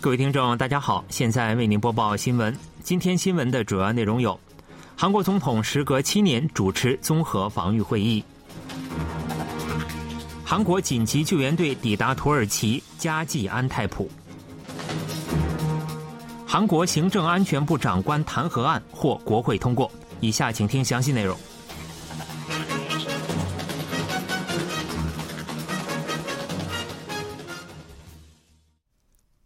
各位听众，大家好，现在为您播报新闻。今天新闻的主要内容有：韩国总统时隔七年主持综合防御会议；韩国紧急救援队抵达土耳其加济安泰普；韩国行政安全部长官弹劾案获国会通过。以下请听详细内容。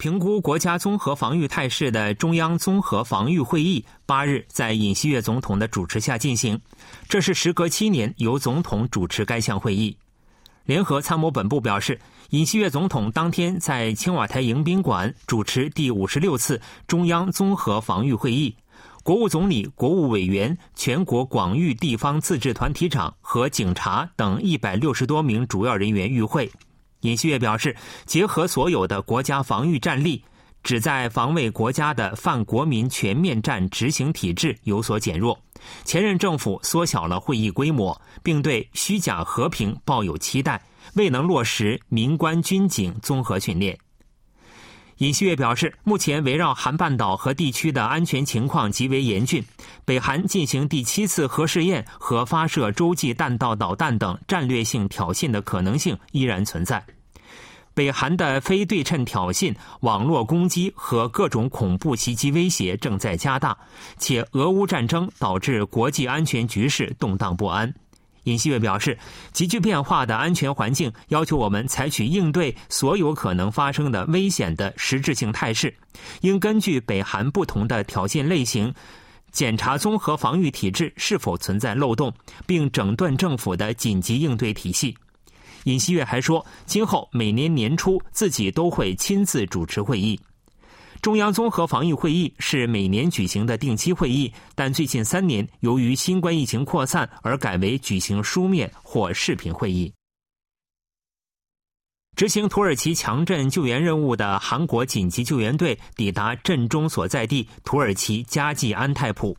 评估国家综合防御态势的中央综合防御会议八日在尹锡悦总统的主持下进行，这是时隔七年由总统主持该项会议。联合参谋本部表示，尹锡悦总统当天在青瓦台迎宾馆主持第五十六次中央综合防御会议，国务总理、国务委员、全国广域地方自治团体长和警察等一百六十多名主要人员与会。尹锡悦表示，结合所有的国家防御战力，旨在防卫国家的泛国民全面战执行体制有所减弱。前任政府缩小了会议规模，并对虚假和平抱有期待，未能落实民官军警综合训练。尹锡悦表示，目前围绕韩半岛和地区的安全情况极为严峻，北韩进行第七次核试验和发射洲际弹道导弹等战略性挑衅的可能性依然存在。北韩的非对称挑衅、网络攻击和各种恐怖袭击威胁正在加大，且俄乌战争导致国际安全局势动荡不安。尹锡悦表示，急剧变化的安全环境要求我们采取应对所有可能发生的危险的实质性态势，应根据北韩不同的挑衅类型，检查综合防御体制是否存在漏洞，并整顿政府的紧急应对体系。尹锡悦还说，今后每年年初自己都会亲自主持会议。中央综合防疫会议是每年举行的定期会议，但最近三年由于新冠疫情扩散而改为举行书面或视频会议。执行土耳其强震救援任务的韩国紧急救援队抵达震中所在地土耳其加济安泰普。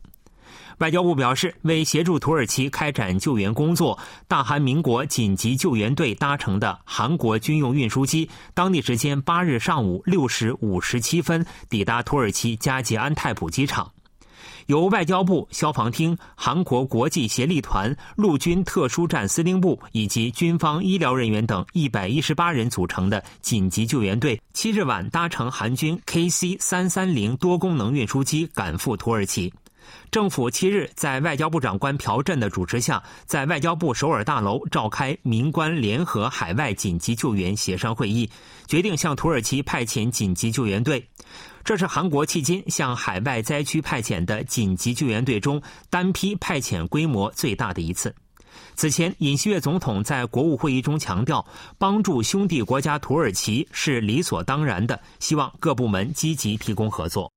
外交部表示，为协助土耳其开展救援工作，大韩民国紧急救援队搭乘的韩国军用运输机，当地时间八日上午六时五十七分抵达土耳其加济安泰普机场。由外交部、消防厅、韩国国际协力团、陆军特殊战司令部以及军方医疗人员等一百一十八人组成的紧急救援队，七日晚搭乘韩军 KC 三三零多功能运输机赶赴土耳其。政府七日在外交部长官朴振的主持下，在外交部首尔大楼召开民官联合海外紧急救援协商会议，决定向土耳其派遣紧急救援队。这是韩国迄今向海外灾区派遣的紧急救援队中单批派遣规模最大的一次。此前，尹锡悦总统在国务会议中强调，帮助兄弟国家土耳其是理所当然的，希望各部门积极提供合作。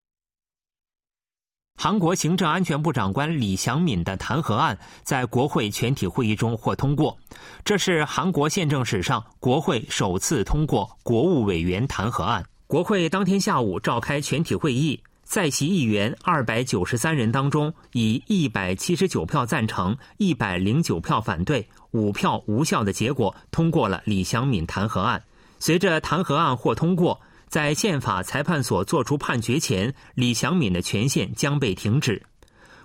韩国行政安全部长官李祥敏的弹劾案在国会全体会议中获通过，这是韩国宪政史上国会首次通过国务委员弹劾案。国会当天下午召开全体会议，在席议员二百九十三人当中，以一百七十九票赞成、一百零九票反对、五票无效的结果通过了李祥敏弹劾案。随着弹劾案获通过。在宪法裁判所作出判决前，李祥敏的权限将被停止。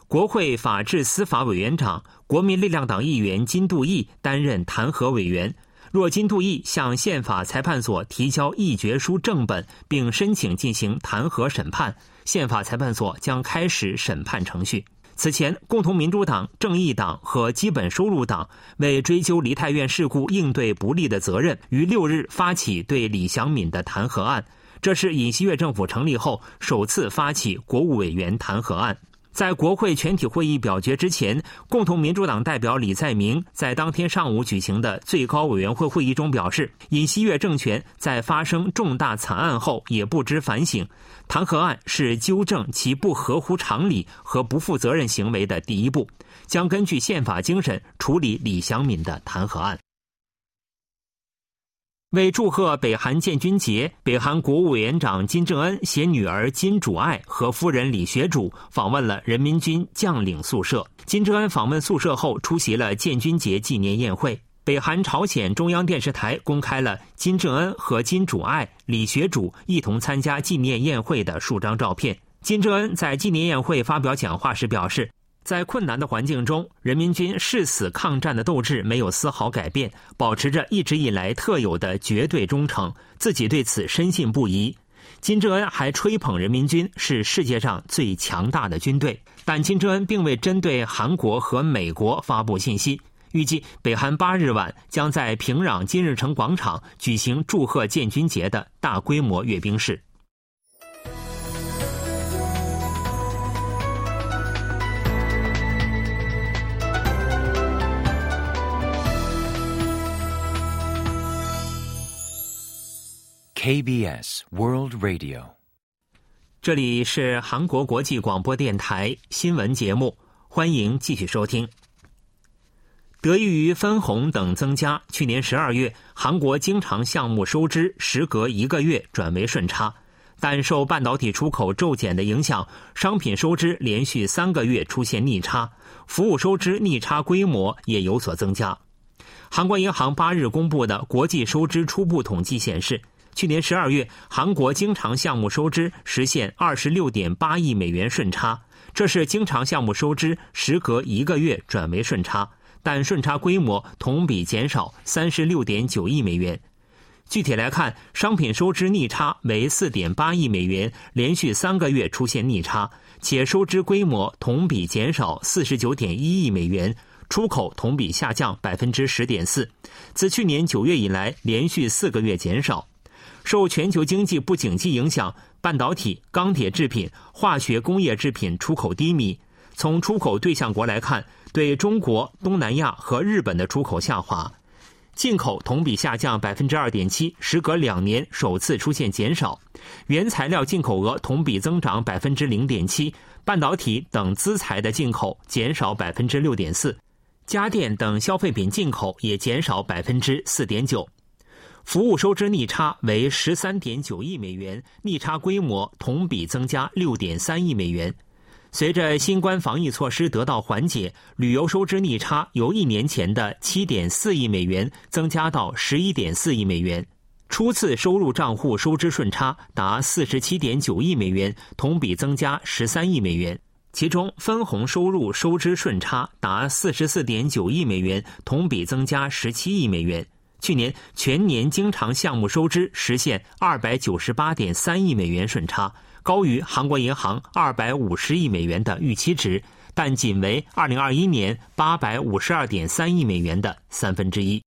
国会法制司法委员长、国民力量党议员金度义担任弹劾委员。若金度义向宪法裁判所提交议决书正本，并申请进行弹劾审判，宪法裁判所将开始审判程序。此前，共同民主党、正义党和基本收入党为追究梨泰院事故应对不力的责任，于六日发起对李祥敏的弹劾案。这是尹锡悦政府成立后首次发起国务委员弹劾案。在国会全体会议表决之前，共同民主党代表李在明在当天上午举行的最高委员会会议中表示，尹锡悦政权在发生重大惨案后也不知反省，弹劾案是纠正其不合乎常理和不负责任行为的第一步，将根据宪法精神处理李祥敏的弹劾案。为祝贺北韩建军节，北韩国务委员长金正恩携女儿金主爱和夫人李学主访问了人民军将领宿舍。金正恩访问宿舍后，出席了建军节纪念宴会。北韩朝鲜中央电视台公开了金正恩和金主爱、李学主一同参加纪念宴会的数张照片。金正恩在纪念宴会发表讲话时表示，在困难的环境中，人民军誓死抗战的斗志没有丝毫改变，保持着一直以来特有的绝对忠诚，自己对此深信不疑。金正恩还吹捧人民军是世界上最强大的军队，但金正恩并未针对韩国和美国发布信息。预计北韩八日晚将在平壤金日成广场举行祝贺建军节的大规模阅兵式。KBS World Radio，这里是韩国国际广播电台新闻节目，欢迎继续收听。得益于分红等增加，去年十二月韩国经常项目收支时隔一个月转为顺差，但受半导体出口骤减的影响，商品收支连续三个月出现逆差，服务收支逆差规模也有所增加。韩国银行八日公布的国际收支初步统计显示。去年十二月，韩国经常项目收支实现二十六点八亿美元顺差，这是经常项目收支时隔一个月转为顺差，但顺差规模同比减少三十六点九亿美元。具体来看，商品收支逆差为四点八亿美元，连续三个月出现逆差，且收支规模同比减少四十九点一亿美元，出口同比下降百分之十点四，自去年九月以来连续四个月减少。受全球经济不景气影响，半导体、钢铁制品、化学工业制品出口低迷。从出口对象国来看，对中国、东南亚和日本的出口下滑，进口同比下降百分之二点七，时隔两年首次出现减少。原材料进口额同比增长百分之零点七，半导体等资材的进口减少百分之六点四，家电等消费品进口也减少百分之四点九。服务收支逆差为十三点九亿美元，逆差规模同比增加六点三亿美元。随着新冠防疫措施得到缓解，旅游收支逆差由一年前的七点四亿美元增加到十一点四亿美元。初次收入账户收支顺差达四十七点九亿美元，同比增加十三亿美元。其中分红收入收支顺差达四十四点九亿美元，同比增加十七亿美元。去年全年经常项目收支实现二百九十八点三亿美元顺差，高于韩国银行二百五十亿美元的预期值，但仅为二零二一年八百五十二点三亿美元的三分之一。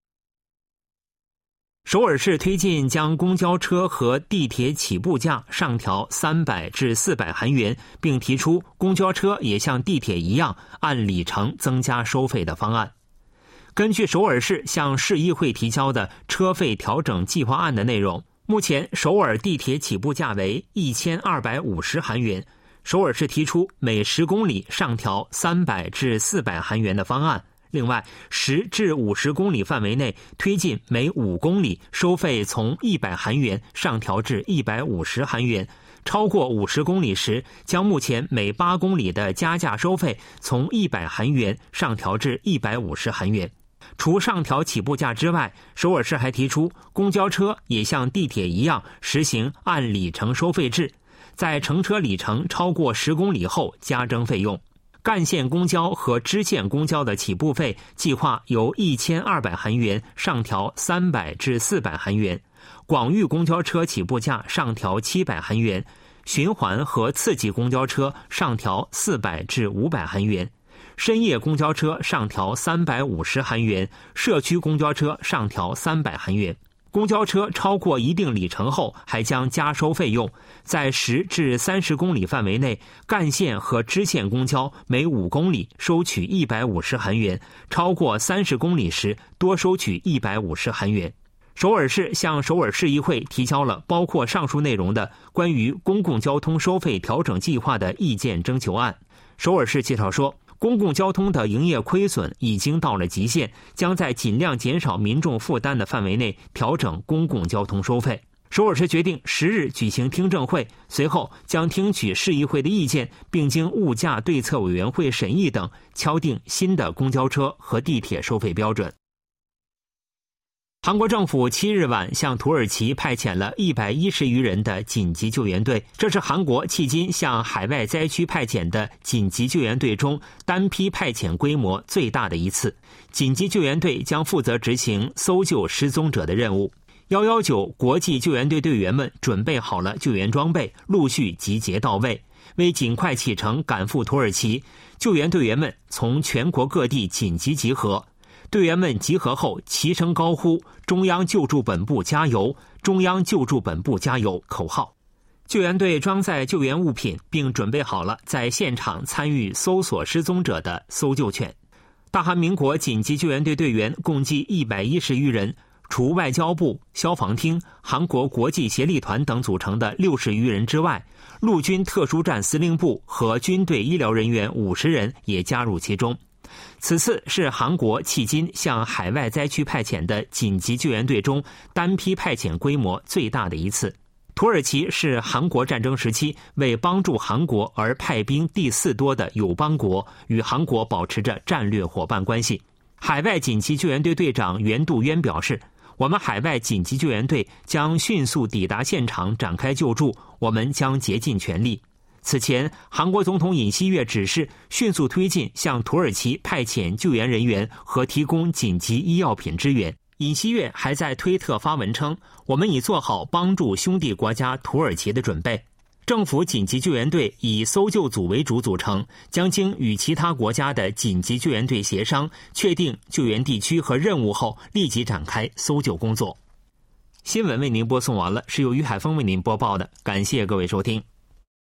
首尔市推进将公交车和地铁起步价上调三百至四百韩元，并提出公交车也像地铁一样按里程增加收费的方案。根据首尔市向市议会提交的车费调整计划案的内容，目前首尔地铁起步价为一千二百五十韩元。首尔市提出每十公里上调三百至四百韩元的方案。另外，十至五十公里范围内推进每五公里收费从一百韩元上调至一百五十韩元；超过五十公里时，将目前每八公里的加价收费从一百韩元上调至一百五十韩元。除上调起步价之外，首尔市还提出，公交车也像地铁一样实行按里程收费制，在乘车里程超过十公里后加征费用。干线公交和支线公交的起步费计划由一千二百韩元上调三百至四百韩元，广域公交车起步价上调七百韩元，循环和次级公交车上调四百至五百韩元。深夜公交车上调三百五十韩元，社区公交车上调三百韩元。公交车超过一定里程后，还将加收费用。在十至三十公里范围内，干线和支线公交每五公里收取一百五十韩元；超过三十公里时，多收取一百五十韩元。首尔市向首尔市议会提交了包括上述内容的关于公共交通收费调整计划的意见征求案。首尔市介绍说。公共交通的营业亏损已经到了极限，将在尽量减少民众负担的范围内调整公共交通收费。首尔市决定十日举行听证会，随后将听取市议会的意见，并经物价对策委员会审议等，敲定新的公交车和地铁收费标准。韩国政府七日晚向土耳其派遣了一百一十余人的紧急救援队，这是韩国迄今向海外灾区派遣的紧急救援队中单批派遣规模最大的一次。紧急救援队将负责执行搜救失踪者的任务。幺幺九国际救援队队员们准备好了救援装备，陆续集结到位，为尽快启程赶赴土耳其。救援队员们从全国各地紧急集合。队员们集合后齐声高呼“中央救助本部加油，中央救助本部加油”口号。救援队装载救援物品，并准备好了在现场参与搜索失踪者的搜救犬。大韩民国紧急救援队队员共计一百一十余人，除外交部、消防厅、韩国国际协力团等组成的六十余人之外，陆军特殊战司令部和军队医疗人员五十人也加入其中。此次是韩国迄今向海外灾区派遣的紧急救援队中单批派遣规模最大的一次。土耳其是韩国战争时期为帮助韩国而派兵第四多的友邦国，与韩国保持着战略伙伴关系。海外紧急救援队队长袁杜渊表示：“我们海外紧急救援队将迅速抵达现场展开救助，我们将竭尽全力。”此前，韩国总统尹锡悦指示迅速推进向土耳其派遣救援人员和提供紧急医药品支援。尹锡悦还在推特发文称：“我们已做好帮助兄弟国家土耳其的准备。”政府紧急救援队以搜救组为主组成，将经与其他国家的紧急救援队协商，确定救援地区和任务后，立即展开搜救工作。新闻为您播送完了，是由于海峰为您播报的，感谢各位收听。